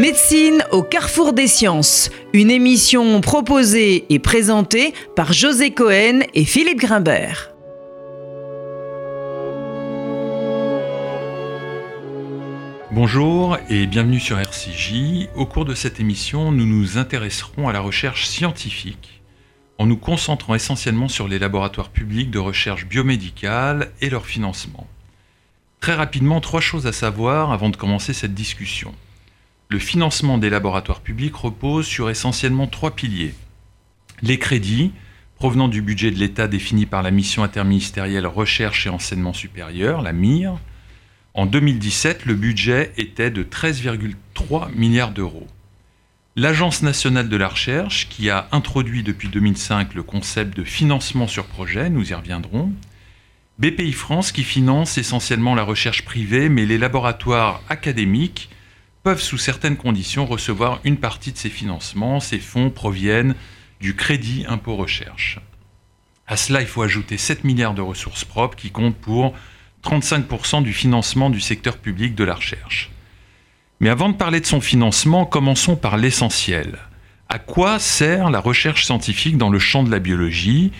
Médecine au carrefour des sciences, une émission proposée et présentée par José Cohen et Philippe Grimbert. Bonjour et bienvenue sur RCJ. Au cours de cette émission, nous nous intéresserons à la recherche scientifique en nous concentrant essentiellement sur les laboratoires publics de recherche biomédicale et leur financement. Très rapidement, trois choses à savoir avant de commencer cette discussion. Le financement des laboratoires publics repose sur essentiellement trois piliers. Les crédits, provenant du budget de l'État défini par la mission interministérielle Recherche et Enseignement supérieur, la MIR. En 2017, le budget était de 13,3 milliards d'euros. L'Agence nationale de la recherche, qui a introduit depuis 2005 le concept de financement sur projet, nous y reviendrons. BPI France, qui finance essentiellement la recherche privée, mais les laboratoires académiques peuvent sous certaines conditions recevoir une partie de ces financements. Ces fonds proviennent du crédit impôt recherche. À cela, il faut ajouter 7 milliards de ressources propres qui comptent pour 35% du financement du secteur public de la recherche. Mais avant de parler de son financement, commençons par l'essentiel. À quoi sert la recherche scientifique dans le champ de la biologie?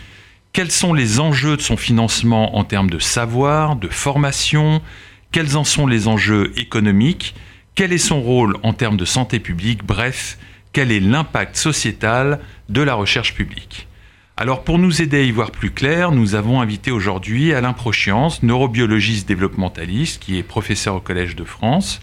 Quels sont les enjeux de son financement en termes de savoir, de formation? Quels en sont les enjeux économiques? Quel est son rôle en termes de santé publique? Bref, quel est l'impact sociétal de la recherche publique? Alors pour nous aider à y voir plus clair, nous avons invité aujourd'hui Alain Prochiance, neurobiologiste développementaliste, qui est professeur au Collège de France,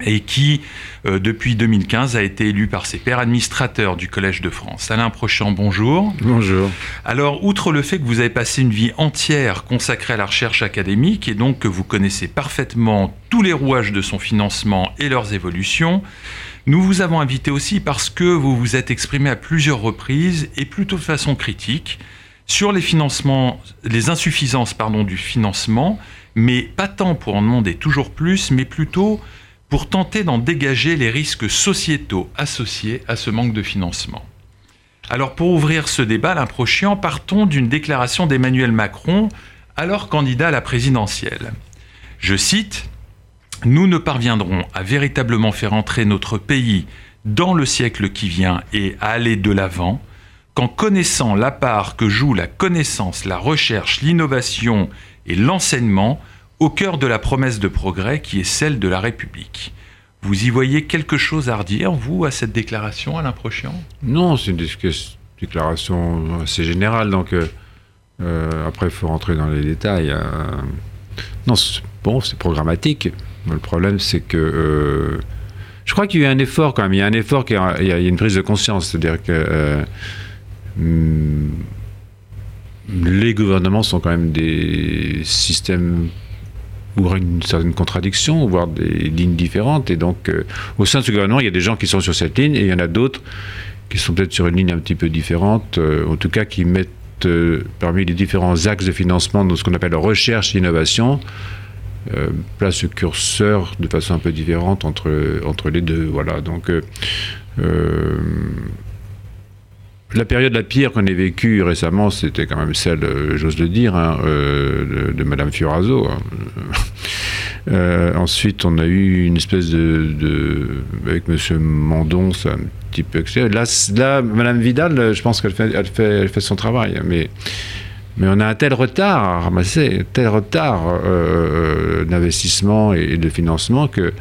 et qui, euh, depuis 2015, a été élu par ses pairs administrateurs du Collège de France. Alain Prochant, bonjour. Bonjour. Alors, outre le fait que vous avez passé une vie entière consacrée à la recherche académique, et donc que vous connaissez parfaitement tous les rouages de son financement et leurs évolutions, nous vous avons invité aussi parce que vous vous êtes exprimé à plusieurs reprises, et plutôt de façon critique, sur les financements, les insuffisances pardon, du financement, mais pas tant pour en demander toujours plus, mais plutôt pour tenter d'en dégager les risques sociétaux associés à ce manque de financement. Alors pour ouvrir ce débat, l'improchiant, partons d'une déclaration d'Emmanuel Macron, alors candidat à la présidentielle. Je cite Nous ne parviendrons à véritablement faire entrer notre pays dans le siècle qui vient et à aller de l'avant qu'en connaissant la part que joue la connaissance, la recherche, l'innovation et l'enseignement au cœur de la promesse de progrès qui est celle de la République. Vous y voyez quelque chose à redire, vous, à cette déclaration, Alain Prochian? Non, c'est une déclaration assez générale, donc euh, euh, après, il faut rentrer dans les détails. Euh. non, bon, c'est programmatique. Le problème, c'est que je crois qu'il y a eu un effort quand même. Il y a un effort, il y a, une prise de conscience, c'est-à-dire que hmm, les gouvernements sont quand même des systèmes ou une certaine contradiction, voire des lignes différentes. Et donc, euh, au sein de ce gouvernement, il y a des gens qui sont sur cette ligne et il y en a d'autres qui sont peut-être sur une ligne un petit peu différente, euh, en tout cas qui mettent euh, parmi les différents axes de financement de ce qu'on appelle recherche et l'innovation, place le curseur de façon un peu différente entre, entre les deux. Voilà, donc la période la pire qu'on ait vécue récemment, c'était quand même celle, euh, j'ose le dire, hein, euh, de, Madame Fioraso. Hein. Euh, ensuite, on a eu une espèce de, avec Monsieur Mandon, c'est un petit peu là, là, Madame Vidal, je pense qu'elle fait, elle fait, fait son travail, mais mais on a un tel retard à ramasser, tel retard d'investissement et de financement que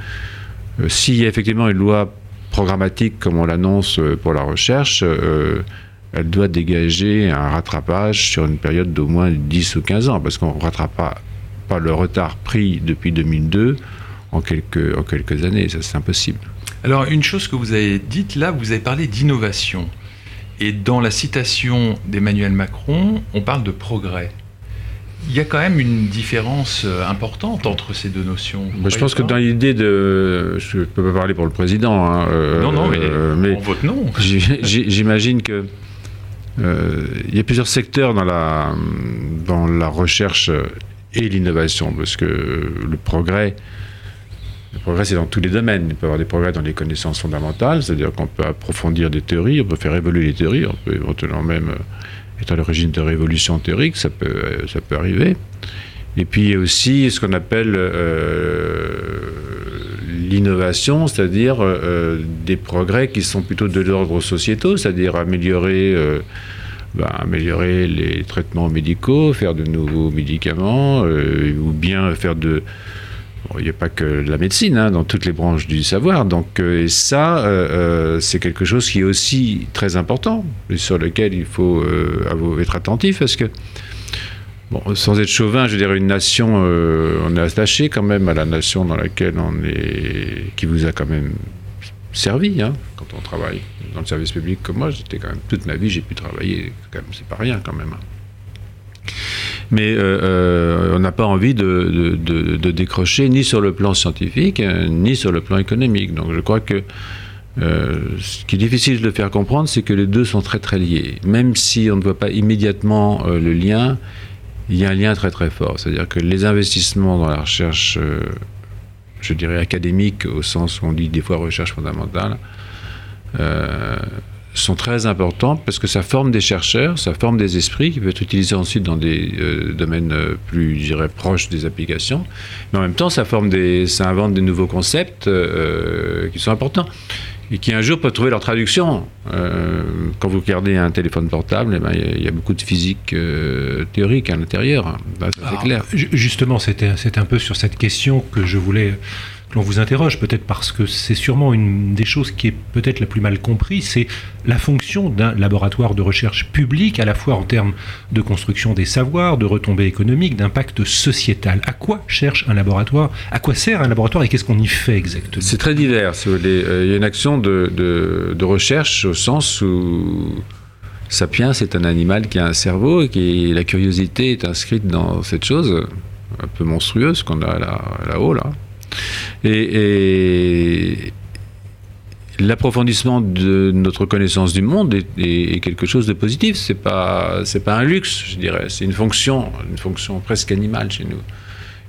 s'il y a effectivement une loi programmatique comme on l'annonce pour la recherche, elle doit dégager un rattrapage sur une période d'au moins 10 ou 15 ans, parce qu'on ne rattrapera pas le retard pris depuis 2002 en quelques, en quelques années, ça c'est impossible. Alors une chose que vous avez dite là, vous avez parlé d'innovation. Et dans la citation d'Emmanuel Macron, on parle de progrès. Il y a quand même une différence euh, importante entre ces deux notions. je pense que dans l'idée de... Je ne peux pas parler pour le président. Hein, euh, non, non, mais, euh, mais votre nom. J'imagine que euh, il y a plusieurs secteurs dans la, dans la recherche et l'innovation, parce que le progrès, le progrès, c'est dans tous les domaines. Il peut y avoir des progrès dans les connaissances fondamentales, c'est-à-dire qu'on peut approfondir des théories, on peut faire évoluer les théories, on peut éventuellement même euh, être à l'origine de révolutions théoriques, ça peut, euh, ça peut arriver. Et puis il y a aussi ce qu'on appelle l'innovation, c'est-à-dire des progrès qui sont plutôt de l'ordre sociétaux, c'est-à-dire améliorer ben, améliorer les traitements médicaux, faire de nouveaux médicaments, ou bien faire de, il n'y a pas que la médecine hein, dans toutes les branches du savoir. Donc, euh, et ça, euh, euh, c'est quelque chose qui est aussi très important et sur lequel il faut être attentif parce que, sans être chauvin, je dirais une nation, on est attaché quand même à la nation dans laquelle on est, qui vous a quand même servi hein, quand on travaille dans le service public comme moi. J'étais quand même toute ma vie, j'ai pu travailler. C'est pas rien quand même. Hein mais euh, euh, on n'a pas envie de, décrocher ni sur le plan scientifique, euh, ni sur le plan économique. Donc je crois que ce qui est difficile de faire comprendre, c'est que les deux sont très très liés. Même si on ne voit pas immédiatement le lien, il y a un lien très très fort. C'est-à-dire que les investissements dans la recherche, je dirais académique, au sens où on dit des fois recherche fondamentale, sont très importantes parce que ça forme des chercheurs, ça forme des esprits qui peuvent être utilisés ensuite dans des euh, domaines euh, plus, je dirais, proches des applications. Mais en même temps, ça, forme des, ça invente des nouveaux concepts euh, qui sont importants et qui un jour peuvent trouver leur traduction. quand vous regardez un téléphone portable, eh ben, il y, a beaucoup de physique théorique à l'intérieur. Hein. c'est clair. Justement, c'était un peu sur cette question que je voulais l'on vous interroge, peut-être parce que c'est sûrement une des choses qui est peut-être la plus mal comprise, c'est la fonction d'un laboratoire de recherche public, à la fois en termes de construction des savoirs, de retombées économiques, d'impact sociétal. À quoi cherche un laboratoire? À quoi sert un laboratoire et qu'est-ce qu'on y fait exactement? C'est très divers. Euh, il y a une action de, de recherche au sens où Sapiens est un animal qui a un cerveau et qui la curiosité est inscrite dans cette chose un peu monstrueuse qu'on a là-haut là. Et, l'approfondissement de notre connaissance du monde est, quelque chose de positif. C'est pas c'est pas un luxe, je dirais. C'est une fonction, une fonction presque animale chez nous.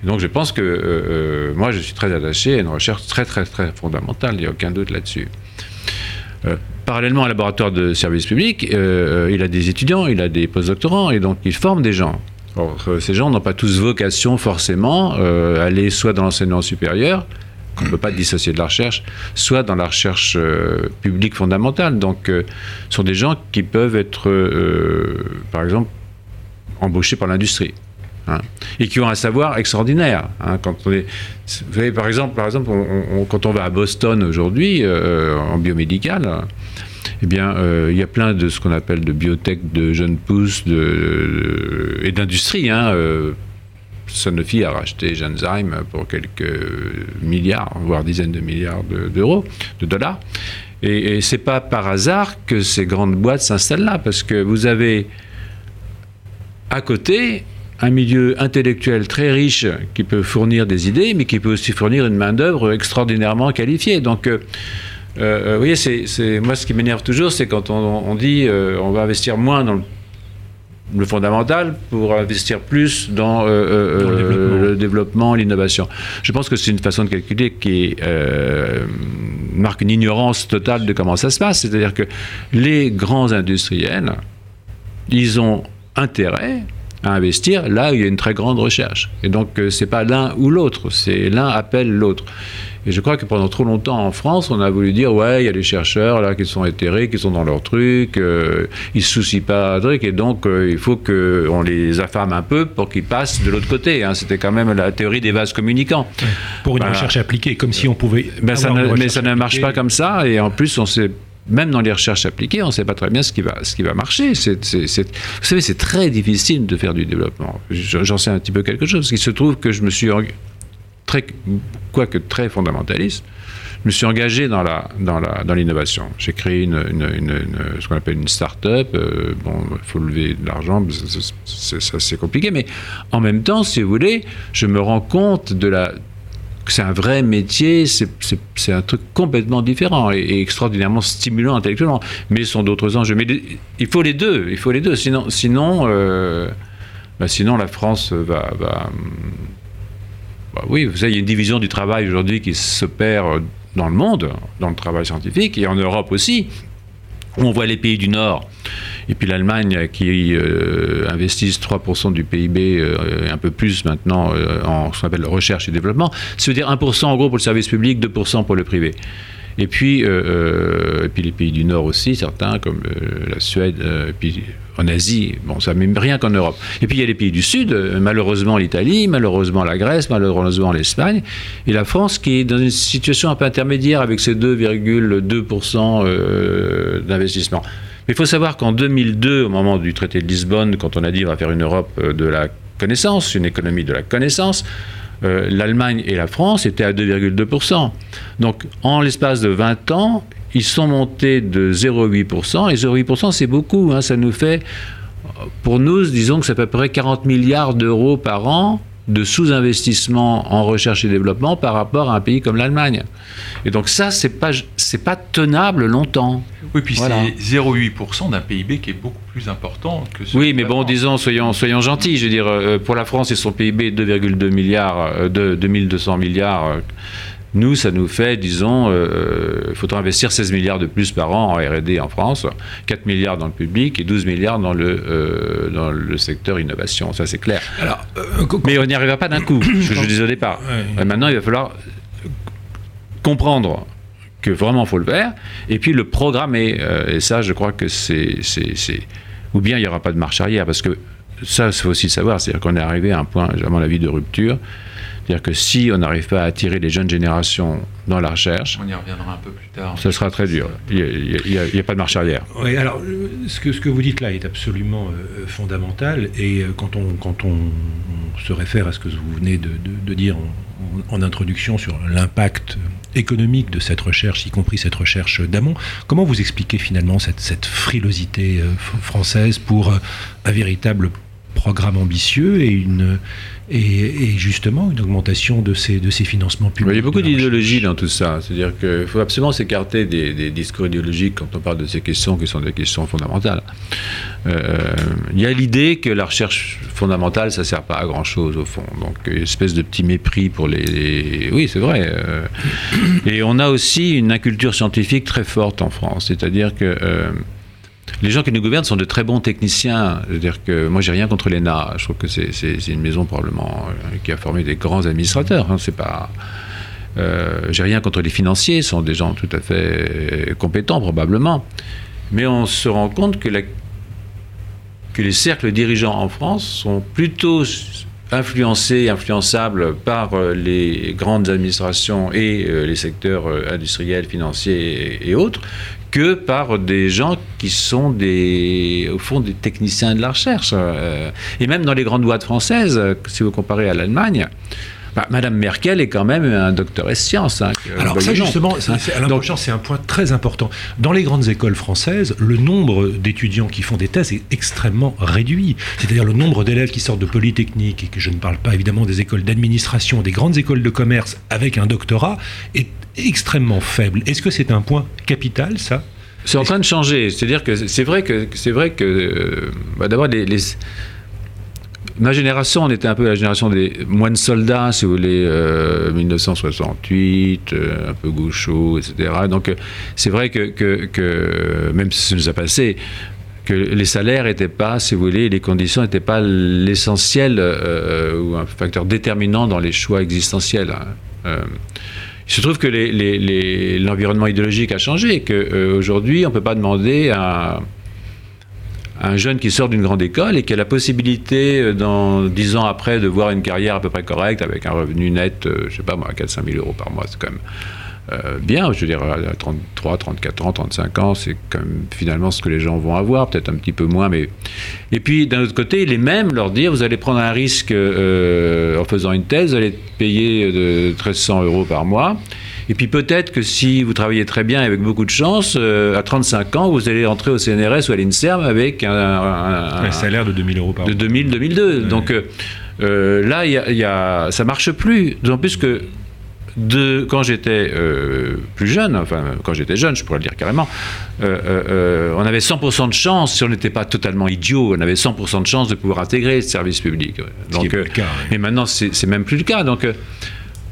donc je pense que euh, euh, moi je suis très attaché à une recherche très très très fondamentale. Il n'y a aucun doute là-dessus. Euh, parallèlement au laboratoire de service public, il a des étudiants, il a des postdoctorants et donc il forme des gens. Euh, ces gens n'ont pas tous vocation forcément euh, à aller soit dans l'enseignement supérieur, qu'on ne peut pas dissocier de la recherche, soit dans la recherche euh, publique fondamentale. Donc, ce sont des gens qui peuvent être, par exemple, embauchés par l'industrie. Hein, et qui ont un savoir extraordinaire. Hein, quand on est, vous savez, par exemple, par exemple quand on va à Boston aujourd'hui, en biomédical, eh bien, euh, il y a plein de ce qu'on appelle de biotech, de jeunes pousses de, et d'industrie. Hein, euh, Sanofi a racheté Genzyme pour quelques milliards, voire dizaines de milliards d'euros, de, dollars. Et, et c'est pas par hasard que ces grandes boîtes s'installent là, parce que vous avez à côté un milieu intellectuel très riche qui peut fournir des idées, mais qui peut aussi fournir une main-d'œuvre extraordinairement qualifiée. Donc, euh, vous voyez, c'est, moi ce qui m'énerve toujours, c'est quand on, dit euh, on va investir moins dans le, fondamental pour investir plus dans, euh, le développement, l'innovation. Je pense que c'est une façon de calculer qui marque une ignorance totale de comment ça se passe. C'est-à-dire que les grands industriels, ils ont intérêt à investir là où il y a une très grande recherche. Et donc, c'est pas l'un ou l'autre, c'est l'un appelle l'autre. Et je crois que pendant trop longtemps en France, on a voulu dire ouais, il y a des chercheurs là qui sont éthérés, qui sont dans leur truc, euh, ils se soucient pas de truc, et donc euh, il faut qu'on les affame un peu pour qu'ils passent de l'autre côté. Hein. C'était quand même la théorie des vases communicants. Pour une recherche appliquée, comme si on pouvait. Ben, ça mais ça ne marche pas comme ça, et en plus on sait même dans les recherches appliquées, on ne sait pas très bien ce qui va, ce qui va marcher. Vous savez, c'est très difficile de faire du développement. J'en sais un petit peu quelque chose, parce qu'il se trouve que je me suis très, quoique très fondamentaliste, je me suis engagé dans, la, dans, la, dans l'innovation. J'ai créé une, ce qu'on appelle une start-up. Euh, bon, faut lever de l'argent, c'est, c'est compliqué, mais en même temps, si vous voulez, je me rends compte de la, c'est un vrai métier, c'est, un truc complètement différent et, extraordinairement stimulant intellectuellement. Mais ce sont d'autres enjeux. Mais il faut les deux, il faut les deux. Sinon, sinon, euh, bah, sinon la France va bah oui, vous savez, il y a une division du travail aujourd'hui qui s'opère dans le monde, dans le travail scientifique, et en Europe aussi, où on voit les pays du Nord et puis l'Allemagne qui euh, investissent 3% du PIB, euh, un peu plus maintenant, euh, en ce qu'on appelle recherche et développement. Ça veut dire 1% en gros pour le service public, 2% pour le privé. Et puis, et puis les pays du Nord aussi, certains comme la Suède, et puis en Asie, bon, ça même rien qu'en Europe. Et puis il y a les pays du Sud, malheureusement l'Italie, malheureusement la Grèce, malheureusement l'Espagne, et la France qui est dans une situation un peu intermédiaire avec ses 2,2% d'investissement. Mais il faut savoir qu'en 2002, au moment du traité de Lisbonne, quand on a dit on va faire une Europe euh, de la connaissance, une économie de la connaissance, euh, l'Allemagne et la France étaient à 2,2%. Donc en l'espace de 20 ans, ils sont montés de 0,8%, et 0,8% c'est beaucoup, hein. ça nous fait, pour nous, disons que c'est à peu près 40 milliards d'euros par an de sous-investissement en recherche et développement par rapport à un pays comme l'Allemagne. Et donc ça, c'est pas c'est pas tenable longtemps. Oui, puis c'est 0,8% d'un PIB qui est beaucoup plus important que ce. Oui, mais bon, disons, soyons soyons gentils. Je veux dire, euh, pour la France et son PIB 2,2 milliards, euh, de 2200 milliards. Euh, nous, ça nous fait, disons, il euh, faudra investir 16 milliards de plus par an en RD en France, 4 milliards dans le public et 12 milliards dans le, euh, dans le secteur innovation. Ça, c'est clair. Alors, euh, Mais on n'y arrivera pas d'un coup, que je disais au départ. Maintenant, il va falloir comprendre que vraiment il faut le faire, et puis le programmer. et ça, je crois que c'est. Ou bien il n'y aura pas de marche arrière, parce que ça, il faut aussi savoir, c'est-à-dire qu'on est arrivé à un point, à mon avis, de rupture. C'est-à-dire que si on n'arrive pas à attirer les jeunes générations dans la recherche, on y reviendra un peu plus tard. Ce sera très dur. Il n'y a, pas de marche arrière. Oui, alors ce que, ce que vous dites là est absolument euh, fondamental. Et euh, quand, on, quand on, se réfère à ce que vous venez de, de, dire en, introduction sur l'impact économique de cette recherche, y compris cette recherche d'amont, comment vous expliquez finalement cette, cette frilosité euh, française pour un véritable programme ambitieux et une et, justement une augmentation de ces, de ces financements publics. Il y a beaucoup d'idéologie dans tout ça. C'est-à-dire qu'il faut absolument s'écarter des, discours idéologiques quand on parle de ces questions qui sont des questions fondamentales. Euh, il y a l'idée que la recherche fondamentale, ça ne sert pas à grand-chose au fond. Donc, une espèce de petit mépris pour les... Oui, c'est vrai. Euh. et on a aussi une inculture scientifique très forte en France. C'est-à-dire que... Euh, les gens qui nous gouvernent sont de très bons techniciens. C'est-à-dire que moi, j'ai rien contre l'ENA. Je trouve que c'est une maison probablement euh, qui a formé des grands administrateurs. Hein. C'est pas. Euh, j'ai rien contre les financiers, ce sont des gens tout à fait compétents probablement. Mais on se rend compte que, les cercles dirigeants en France sont plutôt influencés, influençables par euh, les grandes administrations et les secteurs industriels, financiers et autres, que par des gens qui sont des, au fond des techniciens de la recherche. Euh, et même dans les grandes boîtes françaises, si vous comparez à l'Allemagne, bah, Madame Merkel est quand même un docteur en sciences. Hein, Alors ça justement, c'est un point très important. Dans les grandes écoles françaises, le nombre d'étudiants qui font des thèses est extrêmement réduit. C'est-à-dire le nombre d'élèves qui sortent de Polytechnique, et que je ne parle pas évidemment des écoles d'administration, des grandes écoles de commerce avec un doctorat, est extrêmement faible. Est-ce que c'est un point capital, ça? C'est en train de changer. C'est-à-dire que c'est vrai que c'est vrai que euh, bah, d'abord les, ma génération, on était un peu la génération des moines soldats, si vous voulez, 1968, euh, euh, un peu gaucho, etc. Donc c'est vrai que, même si ça nous a passé, que les salaires n'étaient pas, si vous voulez, les conditions n'étaient pas l'essentiel ou un facteur déterminant dans les choix existentiels. Hein. Il se trouve que l'environnement idéologique a changé, qu'aujourd'hui, euh, on ne peut pas demander à, un jeune qui sort d'une grande école et qui a la possibilité, euh, dans dix ans après, de voir une carrière à peu près correcte, avec un revenu net, euh, je sais pas moi, 4-5 000 euros par mois, c'est quand même euh, bien. Je veux dire, à 33, 34 ans, 35 ans, c'est quand même finalement ce que les gens vont avoir, peut-être un petit peu moins. Mais... Et puis, d'un autre côté, les mêmes leur dire, vous allez prendre un risque en faisant une thèse, vous allez payer de 1300 euros par mois. Et puis peut-être que si vous travaillez très bien avec beaucoup de chance, euh, à 35 ans, vous allez entrer au CNRS ou à l'INSERM avec un, un, salaire de 2000 euros par mois. De 2000, 2002. Donc là, y y a, ça marche plus. D'autant plus que de quand j'étais euh, plus jeune, enfin quand j'étais jeune, je pourrais le dire carrément, euh, euh, on avait 100% de chance, si on n'était pas totalement idiot, on avait 100% de chance de pouvoir intégrer le service public. Donc, Et maintenant, c'est même plus le cas. Donc,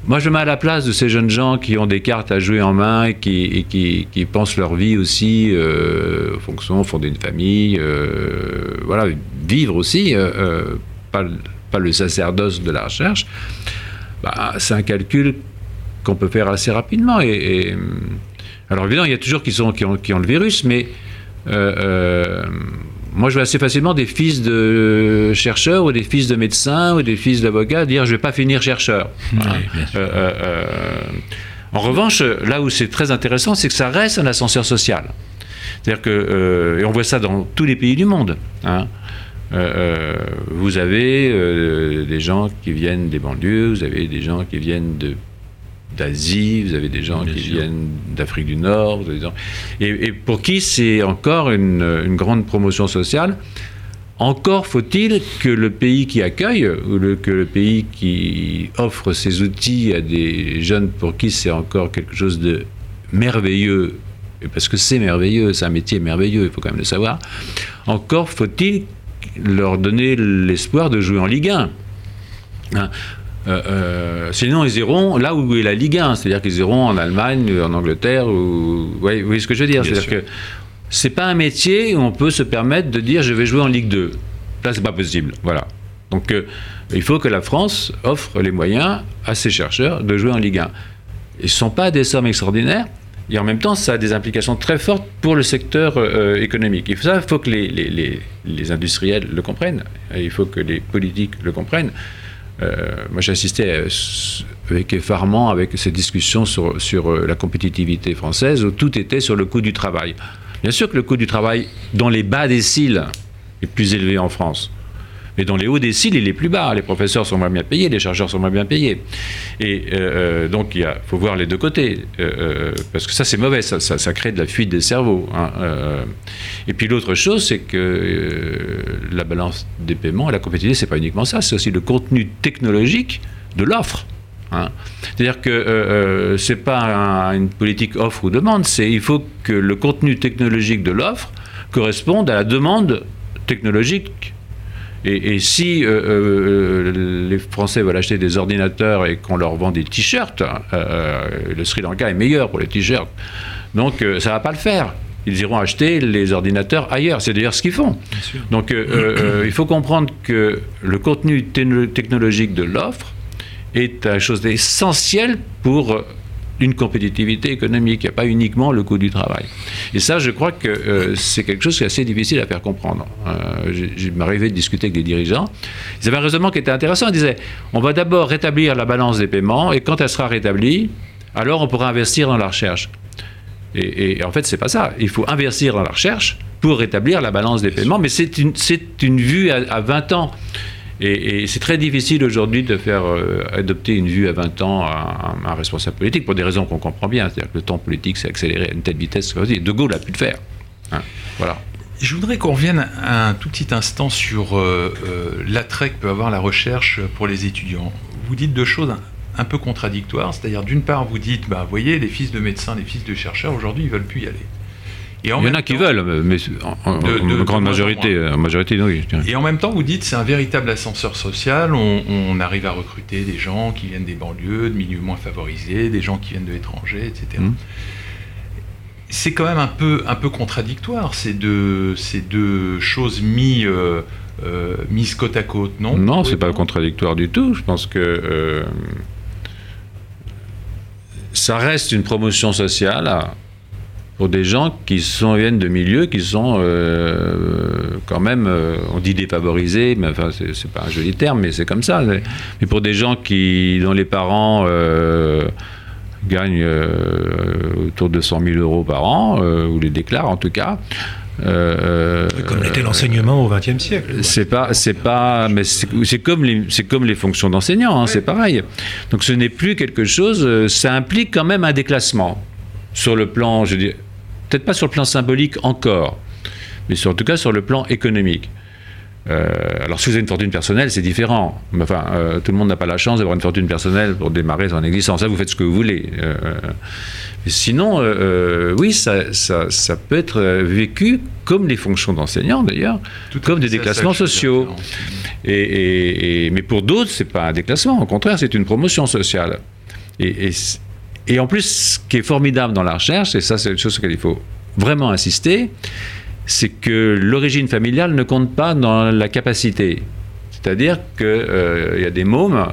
moi, je me mets à la place de ces jeunes gens qui ont des cartes à jouer en main et qui, pensent leur vie aussi, euh, fonction, fonder une famille, euh, voilà, vivre aussi, euh, pas, le sacerdoce de la recherche. Bah, c'est un calcul qu'on peut faire assez rapidement. Et, alors évidemment, il y a toujours qui ont le virus, mais moi, je vois assez facilement des fils de chercheurs ou des fils de médecins ou des fils d'avocats dire je ne vais pas finir chercheur. Euh, euh, euh, en revanche, là où c'est très intéressant, c'est que ça reste un ascenseur social. C'est-à-dire que, et on voit ça dans tous les pays du monde. Hein. vous avez des gens qui viennent des banlieues, vous avez des gens qui viennent de d'Asie, vous avez des gens qui viennent d'Afrique du Nord, et, pour qui c'est encore une, grande promotion sociale. Encore faut-il que le pays qui accueille, ou que le pays qui offre ces outils à des jeunes pour qui c'est encore quelque chose de merveilleux, parce que c'est merveilleux, c'est un métier merveilleux, il faut quand même le savoir, encore faut-il leur donner l'espoir de jouer en Ligue 1. Euh, euh, sinon, ils iront là où est la Ligue 1, c'est-à-dire qu'ils iront en Allemagne, en Angleterre, ou... vous voyez ce que je veux dire C'est-à-dire que c'est pas un métier où on peut se permettre de dire je vais jouer en Ligue 2. Là, c'est pas possible. Voilà. Donc, euh, il faut que la France offre les moyens à ses chercheurs de jouer en Ligue 1. Ils ne sont pas des sommes extraordinaires, et en même temps, ça a des implications très fortes pour le secteur économique. Il faut, ça, il faut que les, les, les, industriels le comprennent, il faut que les politiques le comprennent. Euh, moi, j'assistais euh, avec effarement avec ces discussions sur, euh, la compétitivité française où tout était sur le coût du travail. Bien sûr que le coût du travail dans les bas déciles est plus élevé en France. Mais dans les hauts déciles, il est plus bas. Les professeurs sont moins bien payés, les chercheurs sont moins bien payés. Et donc, il faut voir les deux côtés. parce que ça, c'est mauvais. Ça, crée de la fuite des cerveaux. Hein, et puis, l'autre chose, c'est que la balance des paiements et la compétitivité, c'est pas uniquement ça. C'est aussi le contenu technologique de l'offre. Hein. C'est-à-dire que euh, euh, c'est pas une politique offre ou demande, c'est il faut que le contenu technologique de l'offre corresponde à la demande technologique. Et, si euh, les Français veulent acheter des ordinateurs et qu'on leur vend des t-shirts, le Sri Lanka est meilleur pour les t-shirts. Donc ça va pas le faire ils iront acheter les ordinateurs ailleurs. C'est d'ailleurs ce qu'ils font. Donc il faut comprendre que le contenu technologique de l'offre est une chose essentielle pour une compétitivité économique. Il n'y a pas uniquement le coût du travail. Et ça, je crois que euh, c'est quelque chose qui est assez difficile à faire comprendre. Euh, J'ai m'arrivais de discuter avec des dirigeants. Ils avaient un raisonnement qui était intéressant. Ils disaient on va d'abord rétablir la balance des paiements et quand elle sera rétablie, alors on pourra investir dans la recherche. Et, en fait, c'est pas ça. Il faut investir dans la recherche pour rétablir la balance des paiements, mais c'est une, une, vue à, à 20 ans. Et, c'est très difficile aujourd'hui de faire euh, adopter une vue à 20 ans à, un responsable politique pour des raisons qu'on comprend bien. C'est-à-dire que le temps politique s'est accéléré à une telle vitesse que De Gaulle a pu le faire. Hein, voilà. Je voudrais qu'on revienne un tout petit instant sur euh, euh, l'attrait que peut avoir la recherche pour les étudiants. Vous dites deux choses un peu contradictoires, c'est-à-dire d'une part vous dites, bah, vous voyez, les fils de médecins, les fils de chercheurs, aujourd'hui, ils veulent plus y aller. Il y en a qui veulent, mais en, grande majorité, en majorité, oui. Et en même temps, vous dites c'est un véritable ascenseur social. On, arrive à recruter des gens qui viennent des banlieues, de milieux moins favorisés, des gens qui viennent de l'étranger, etc. Mmh. C'est quand même un peu, un peu contradictoire ces deux, ces deux choses mis, euh, euh, mises côte à côte, non? Non, c'est pas contradictoire du tout. Je pense que euh, ça reste une promotion sociale pour des gens qui sont, viennent de milieux qui sont euh, quand même, euh, on dit défavorisés, mais enfin, c'est pas un joli terme, mais c'est comme ça. Mais pour des gens qui, dont les parents euh, gagnent autour de 100 000 euros par an, ou les déclarent en tout cas, comme était l'enseignement au XXe siècle. C'est pas, c'est pas, mais c'est comme les, c'est comme les fonctions d'enseignant, hein, c'est pareil. Donc ce n'est plus quelque chose, ça implique quand même un déclassement sur le plan, je dis, peut-être pas sur le plan symbolique encore, mais sur, en tout cas sur le plan économique. Euh, alors, si vous avez une fortune personnelle, c'est différent. Enfin, euh, tout le monde n'a pas la chance d'avoir une fortune personnelle pour démarrer son existence. Ça, vous faites ce que vous voulez. Euh, sinon, oui, ça, ça, peut être vécu comme les fonctions d'enseignant, d'ailleurs, comme des déclassements sociaux. Et, mais pour d'autres, c'est pas un déclassement. Au contraire, c'est une promotion sociale. Et, et, en plus, ce qui est formidable dans la recherche, et ça c'est une chose sur laquelle il faut vraiment insister, c'est que l'origine familiale ne compte pas dans la capacité. C'est-à-dire qu'il euh, y a des mômes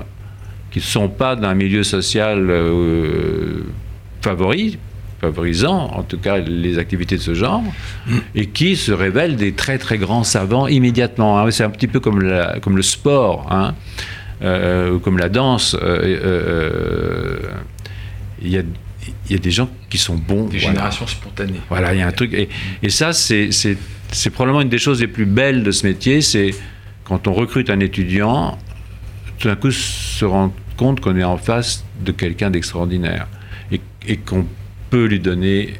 qui ne sont pas d'un milieu social euh, favori, favorisant en tout cas les activités de ce genre, et qui se révèlent des très très grands savants immédiatement. Hein. C'est un petit peu comme, le sport, hein, euh, comme la danse. Il y a y a des gens qui sont bons. Des générations spontanées. Voilà, il y a un truc. Et, et ça, c'est probablement une des choses les plus belles de ce métier, c'est quand on recrute un étudiant, tout d'un coup se rendre compte qu'on est en face de quelqu'un d'extraordinaire et, et qu'on peut lui donner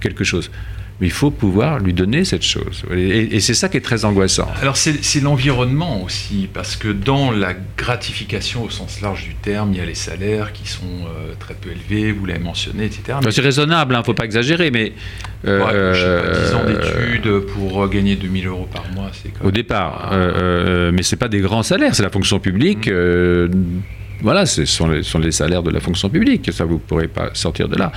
quelque chose mais il faut pouvoir lui donner cette chose. Et, c'est ça qui est très angoissant. Alors c'est l'environnement aussi, parce que dans la gratification au sens large du terme, il y a les salaires qui sont euh, très peu élevés, vous l'avez mentionné, etc. C'est raisonnable, il hein, ne faut pas exagérer, mais... Euh, ouais, 10 ans euh, d'études pour gagner 2000 euros par mois, c'est Au départ, mais ce n'est pas des grands salaires, c'est la fonction publique. Mmh. voilà, ce sont les, sont les salaires de la fonction publique, ça vous ne pourrez pas sortir de là.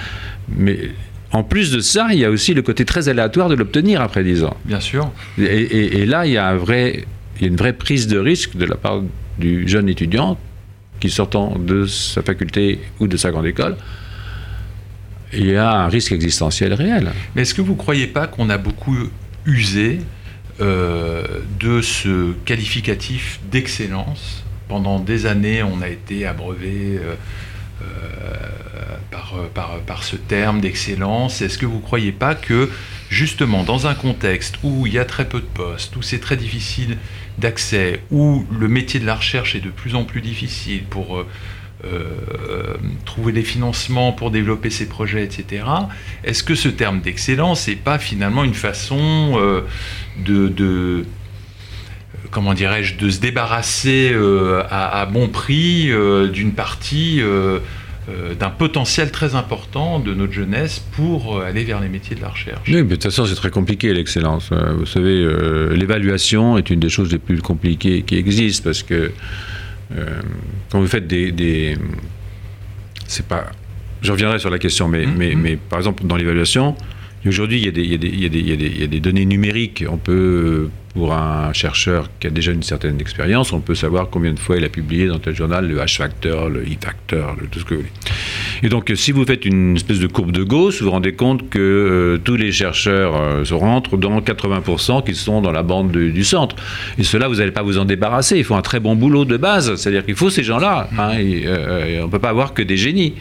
Mais en plus de ça, il y a aussi le côté très aléatoire de l'obtenir après 10 ans. Bien sûr. Et, là, il y, a un vrai, une vraie prise de risque de la part du jeune étudiant qui sortant de sa faculté ou de sa grande école, il y a un risque existentiel réel. Mais est-ce que vous ne croyez pas qu'on a beaucoup usé euh, de ce qualificatif d'excellence? Pendant des années, on a été abreuvé... Euh, par, par, par, ce terme d'excellence Est-ce que vous ne croyez pas que justement dans un contexte où il y a très peu de postes, où c'est très difficile d'accès, où le métier de la recherche est de plus en plus difficile pour euh, euh, trouver des financements pour développer ses projets, etc. Est-ce que ce terme d'excellence n'est pas finalement une façon de comment dirais-je, de se débarrasser euh, à, bon prix euh, d'une partie, euh, d'un potentiel très important de notre jeunesse pour aller vers les métiers de la recherche. Oui, mais de toute façon, c'est très compliqué l'excellence. Vous savez, l'évaluation est une des choses les plus compliquées qui existent parce que quand vous faites des, des c'est pas, je reviendrai sur la question, mais, mmh, mais, mmh. mais par exemple dans l'évaluation Aujourd'hui, il, y, a des données numériques. On peut, pour un chercheur qui a déjà une certaine expérience, on peut savoir combien de fois il a publié dans tel journal le H-factor, le I-factor, tout ce que vous voulez. Et donc, si vous faites une espèce de courbe de Gauss, vous vous rendez compte que euh, tous les chercheurs euh, se rentrent dans 80% qui sont dans la bande du centre. Et cela, vous n'allez pas vous en débarrasser. Il faut un très bon boulot de base. C'est-à-dire qu'il faut ces gens-là. Hein, euh, on ne peut pas avoir que des génies.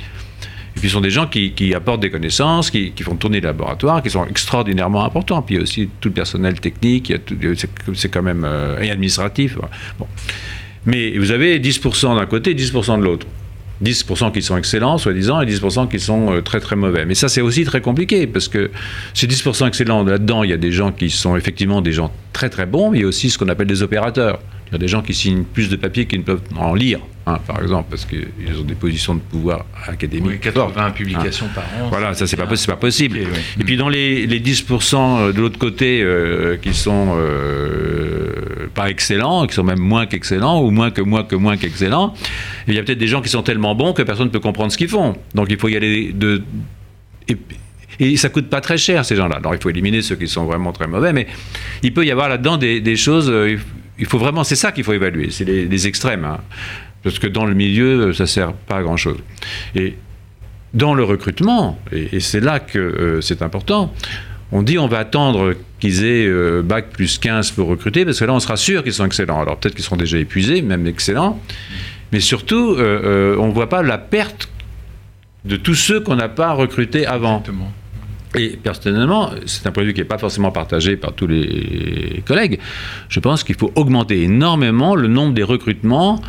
Et puis, ce sont des gens qui, apportent des connaissances, qui, font tourner le laboratoire, qui sont extraordinairement importants. Puis, il y a aussi tout le personnel technique, c'est quand même. Euh, et administratif. Bon. Mais vous avez 10% d'un côté, 10% de l'autre. 10% qui sont excellents, soi-disant, et 10% qui sont euh, très très mauvais. Mais ça, c'est aussi très compliqué, parce que ces 10% excellents, là-dedans, il y a des gens qui sont effectivement des gens très très bons, mais il y a aussi ce qu'on appelle des opérateurs. Il y a des gens qui signent plus de papiers qu'ils ne peuvent en lire, hein, par exemple, parce qu'ils ont des positions de pouvoir académiques. Oui, 80 publications par an. Voilà, ça, c'est pas, pas possible. Et puis, dans les, 10% euh, de l'autre côté euh, qui sont euh, pas excellents, qui sont même moins qu'excellents, ou moins que moins que moins qu'excellents, il y a peut-être des gens qui sont tellement bons que personne ne peut comprendre ce qu'ils font. Donc, il faut y aller de. Et, et ça coûte pas très cher, ces gens-là. Alors, il faut éliminer ceux qui sont vraiment très mauvais, mais il peut y avoir là-dedans des, des choses il faut vraiment, c'est ça qu'il faut évaluer, c'est les, extrêmes. Hein. parce que dans le milieu, ça ne sert pas à grand-chose. Et dans le recrutement, et, c'est là que euh, c'est important, on dit on va attendre qu'ils aient euh, bac plus 15 pour recruter, parce que là on sera sûr qu'ils sont excellents. Alors peut-être qu'ils seront déjà épuisés, même excellents, mais surtout euh, on ne voit pas la perte de tous ceux qu'on n'a pas recrutés avant. Exactement. Et personnellement, c'est un point de vue qui n'est pas forcément partagé par tous les collègues. Je pense qu'il faut augmenter énormément le nombre des recrutements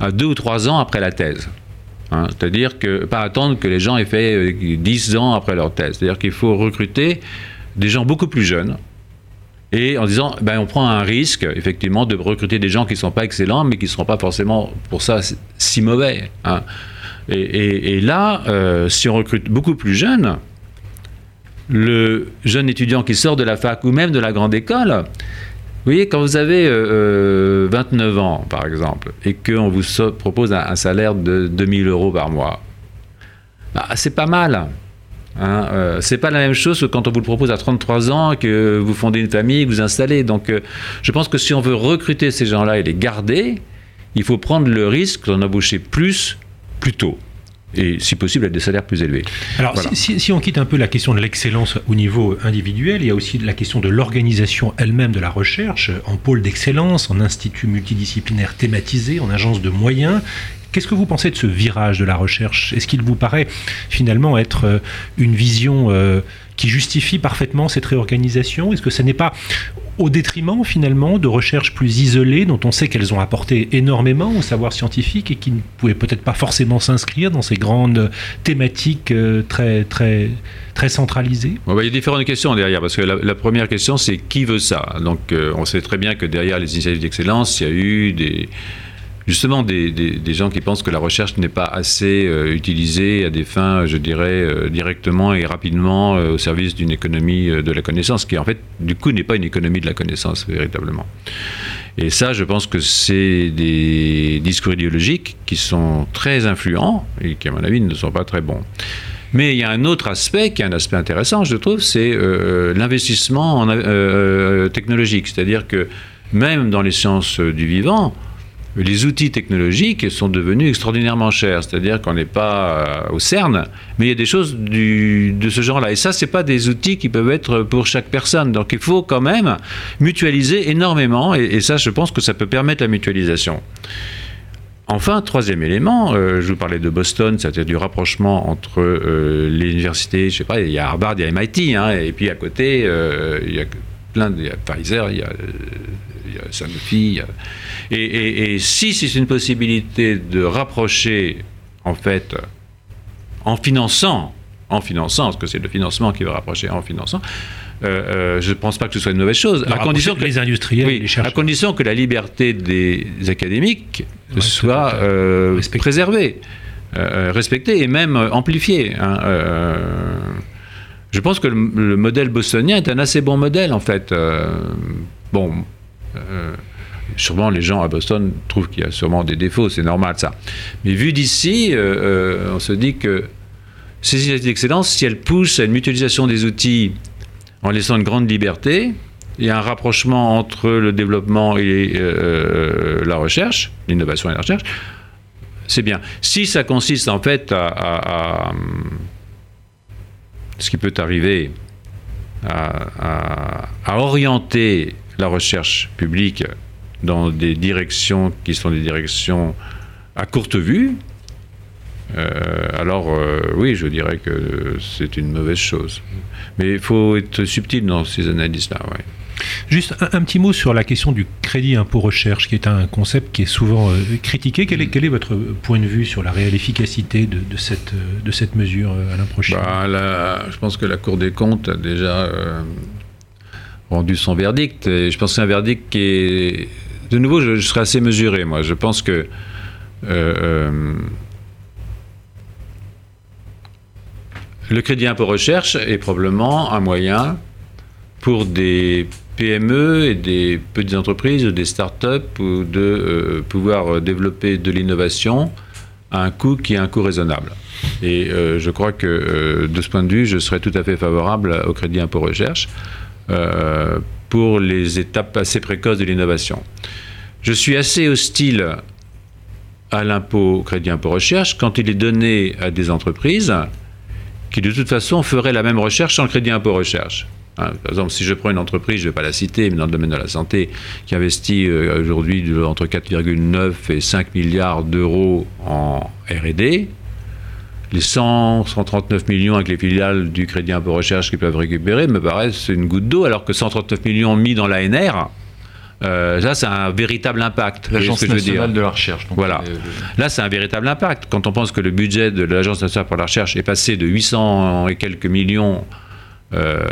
à deux ou trois ans après la thèse. Hein. C'est-à-dire que pas attendre que les gens aient fait euh, dix ans après leur thèse. C'est-à-dire qu'il faut recruter des gens beaucoup plus jeunes. Et en disant, ben, on prend un risque, effectivement, de recruter des gens qui ne sont pas excellents, mais qui ne seront pas forcément, pour ça, si mauvais. Hein. Et, là, euh, si on recrute beaucoup plus jeunes, le jeune étudiant qui sort de la fac ou même de la grande école, vous voyez, quand vous avez 29 euh, euh, ans, par exemple, et qu'on vous propose un, salaire de 2000 euros par mois, bah, c'est pas mal. Hein, euh, c'est pas la même chose que quand on vous le propose à 33 ans, que vous fondez une famille, que vous installez. Donc, je pense que si on veut recruter ces gens-là et les garder, il faut prendre le risque d'en embaucher plus, plus tôt et si possible à des salaires plus élevés. Alors si, on quitte un peu la question de l'excellence au niveau individuel, il y a aussi la question de l'organisation elle-même de la recherche en pôle d'excellence, en institut multidisciplinaire thématisé, en agence de moyens. Qu'est-ce que vous pensez de ce virage de la recherche? Est-ce qu'il vous paraît finalement être euh, une vision euh, qui justifie parfaitement cette réorganisation? Est-ce que ce n'est pas au détriment finalement de recherches plus isolées dont on sait qu'elles ont apporté énormément au savoir scientifique et qui ne pouvaient peut-être pas forcément s'inscrire dans ces grandes thématiques euh, très, très, très centralisées. Bah, Il y a différentes questions derrière, parce que la, première question c'est qui veut ça? Donc on sait très bien que derrière les initiatives d'excellence, il y a eu des justement des, gens qui pensent que la recherche n'est pas assez euh, utilisée à des fins, je dirais, euh, directement et rapidement euh, au service d'une économie de la connaissance, qui en fait, du coup, n'est pas une économie de la connaissance véritablement. Et ça, je pense que c'est des discours idéologiques qui sont très influents et qui, à mon avis, ne sont pas très bons. Mais il y a un autre aspect qui est un aspect intéressant, je trouve, c'est l'investissement technologique. C'est-à-dire que même dans les sciences du vivant, les outils technologiques sont devenus extraordinairement chers. C'est-à-dire qu'on n'est pas euh, au CERN, mais il y a des choses de ce genre-là. Et ça, ce pas des outils qui peuvent être pour chaque personne. Donc il faut quand même mutualiser énormément. Et, ça, je pense que ça peut permettre la mutualisation. Enfin, troisième élément, euh, je vous parlais de Boston, c'est-à-dire du rapprochement entre euh, les universités, je sais pas, il y a Harvard, il y a MIT, hein, et puis à côté, il y a plein de, il y a Pfizer, il y a, il y a Sanofi, et, si c'est une possibilité de rapprocher, en fait, en finançant, en finançant, parce que c'est le financement qui va rapprocher en finançant, euh, euh, je ne pense pas que ce soit une mauvaise chose. À condition que les industriels, les à condition que la liberté des académiques soit euh, préservée, respectée et même amplifiée. Hein, je pense que le, le, modèle bostonien est un assez bon modèle en fait. bon Sûrement, les gens à Boston trouvent qu'il y a sûrement des défauts, c'est normal ça. Mais vu d'ici, euh, euh, on se dit que ces initiatives d'excellence, si elles poussent à une mutualisation des outils en laissant une grande liberté, et un rapprochement entre le développement et euh, la recherche, l'innovation et la recherche, c'est bien. Si ça consiste en fait à, ce qui peut arriver, à, orienter la recherche publique dans des directions qui sont des directions à courte vue, euh, alors euh, oui, je dirais que c'est une mauvaise chose. Mais il faut être subtil dans ces analyses-là. Juste un, petit mot sur la question du crédit impôt recherche, qui est un concept qui est souvent euh, critiqué. Quel est, quel est, votre point de vue sur la réelle efficacité de, de cette, de cette mesure à l'improchain bah, Je pense que la Cour des comptes a déjà rendu son verdict. Je pense que c'est un verdict qui est de nouveau, je, serai assez mesuré, moi. Je pense que. Euh, euh, le crédit impôt recherche est probablement un moyen pour des PME et des petites entreprises ou des start-up ou de euh, pouvoir développer de l'innovation à un coût qui est un coût raisonnable. Et je crois que de ce point de vue, je serais tout à fait favorable au crédit impôt recherche pour les étapes assez précoces de l'innovation. Je suis assez hostile à l'impôt crédit impôt recherche quand il est donné à des entreprises qui de toute façon feraient la même recherche sans crédit impôt recherche. Hein, par exemple, si je prends une entreprise, je ne vais pas la citer, mais dans le domaine de la santé, qui investit euh, aujourd'hui entre 4,9 et 5 milliards d'euros en RD, les 100, 139 millions avec les filiales du crédit impôt recherche qui peuvent récupérer me paraissent une goutte d'eau, alors que 139 millions mis dans l'ANR, euh, là, c'est un véritable impact. L'Agence nationale de la recherche. voilà. Là, c'est un véritable impact. Quand on pense que le budget de l'Agence nationale pour la recherche est passé de 800 et quelques millions euh,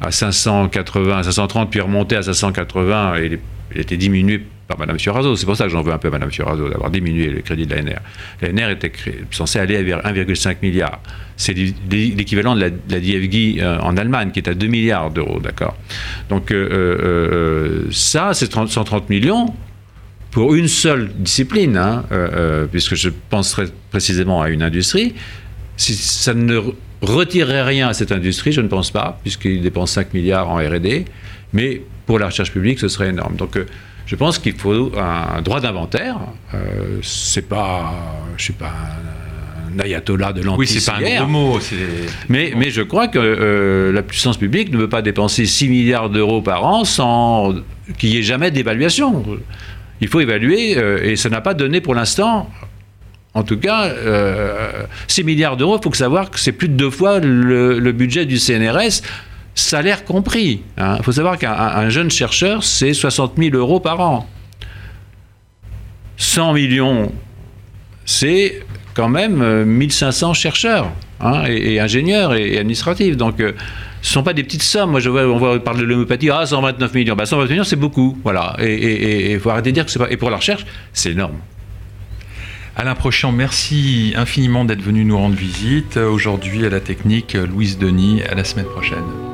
à 580, à 530, puis remonté à 580, et il était diminué par Mme Fioraso. C'est pour ça que j'en veux un peu à Mme Fioraso d'avoir diminué le crédit de l'ANR. L'ANR était censé aller vers 1,5 milliard. C'est l'équivalent de la, de DFG euh, en Allemagne, qui est à 2 milliards d'euros, d'accord? Donc euh, euh, ça, c'est 130 millions pour une seule discipline, hein, puisque je penserais précisément à une industrie, si ça ne retirerait rien à cette industrie, je ne pense pas, puisqu'il dépense 5 milliards en RD, mais pour la recherche publique, ce serait énorme. Donc je pense qu'il faut un droit d'inventaire. Euh, c'est pas, je suis pas un, ayatollah de l'anti Oui, c'est pas un gros mot. Mais, mais je crois que euh, la puissance publique ne veut pas dépenser 6 milliards d'euros par an sans qu'il n'y ait jamais d'évaluation. Il faut évaluer, et ça n'a pas donné pour l'instant en tout cas, 6 euh, milliards d'euros, il faut savoir que c'est plus de deux fois le, budget du CNRS, salaire compris. Il hein. faut savoir qu'un jeune chercheur, c'est 60 000 euros par an. 100 millions, c'est quand même 1500 euh, chercheurs hein, et, ingénieurs et, administratifs. Donc, euh, ce ne sont pas des petites sommes. Moi, je on va parler de l'homéopathie, ah, 129 millions. 129 bah, millions, c'est beaucoup. Voilà. Et il faut arrêter de dire que c'est pas. Et pour la recherche, c'est énorme. Alain Prochant, merci infiniment d'être venu nous rendre visite. Aujourd'hui à la technique, Louise Denis. À la semaine prochaine.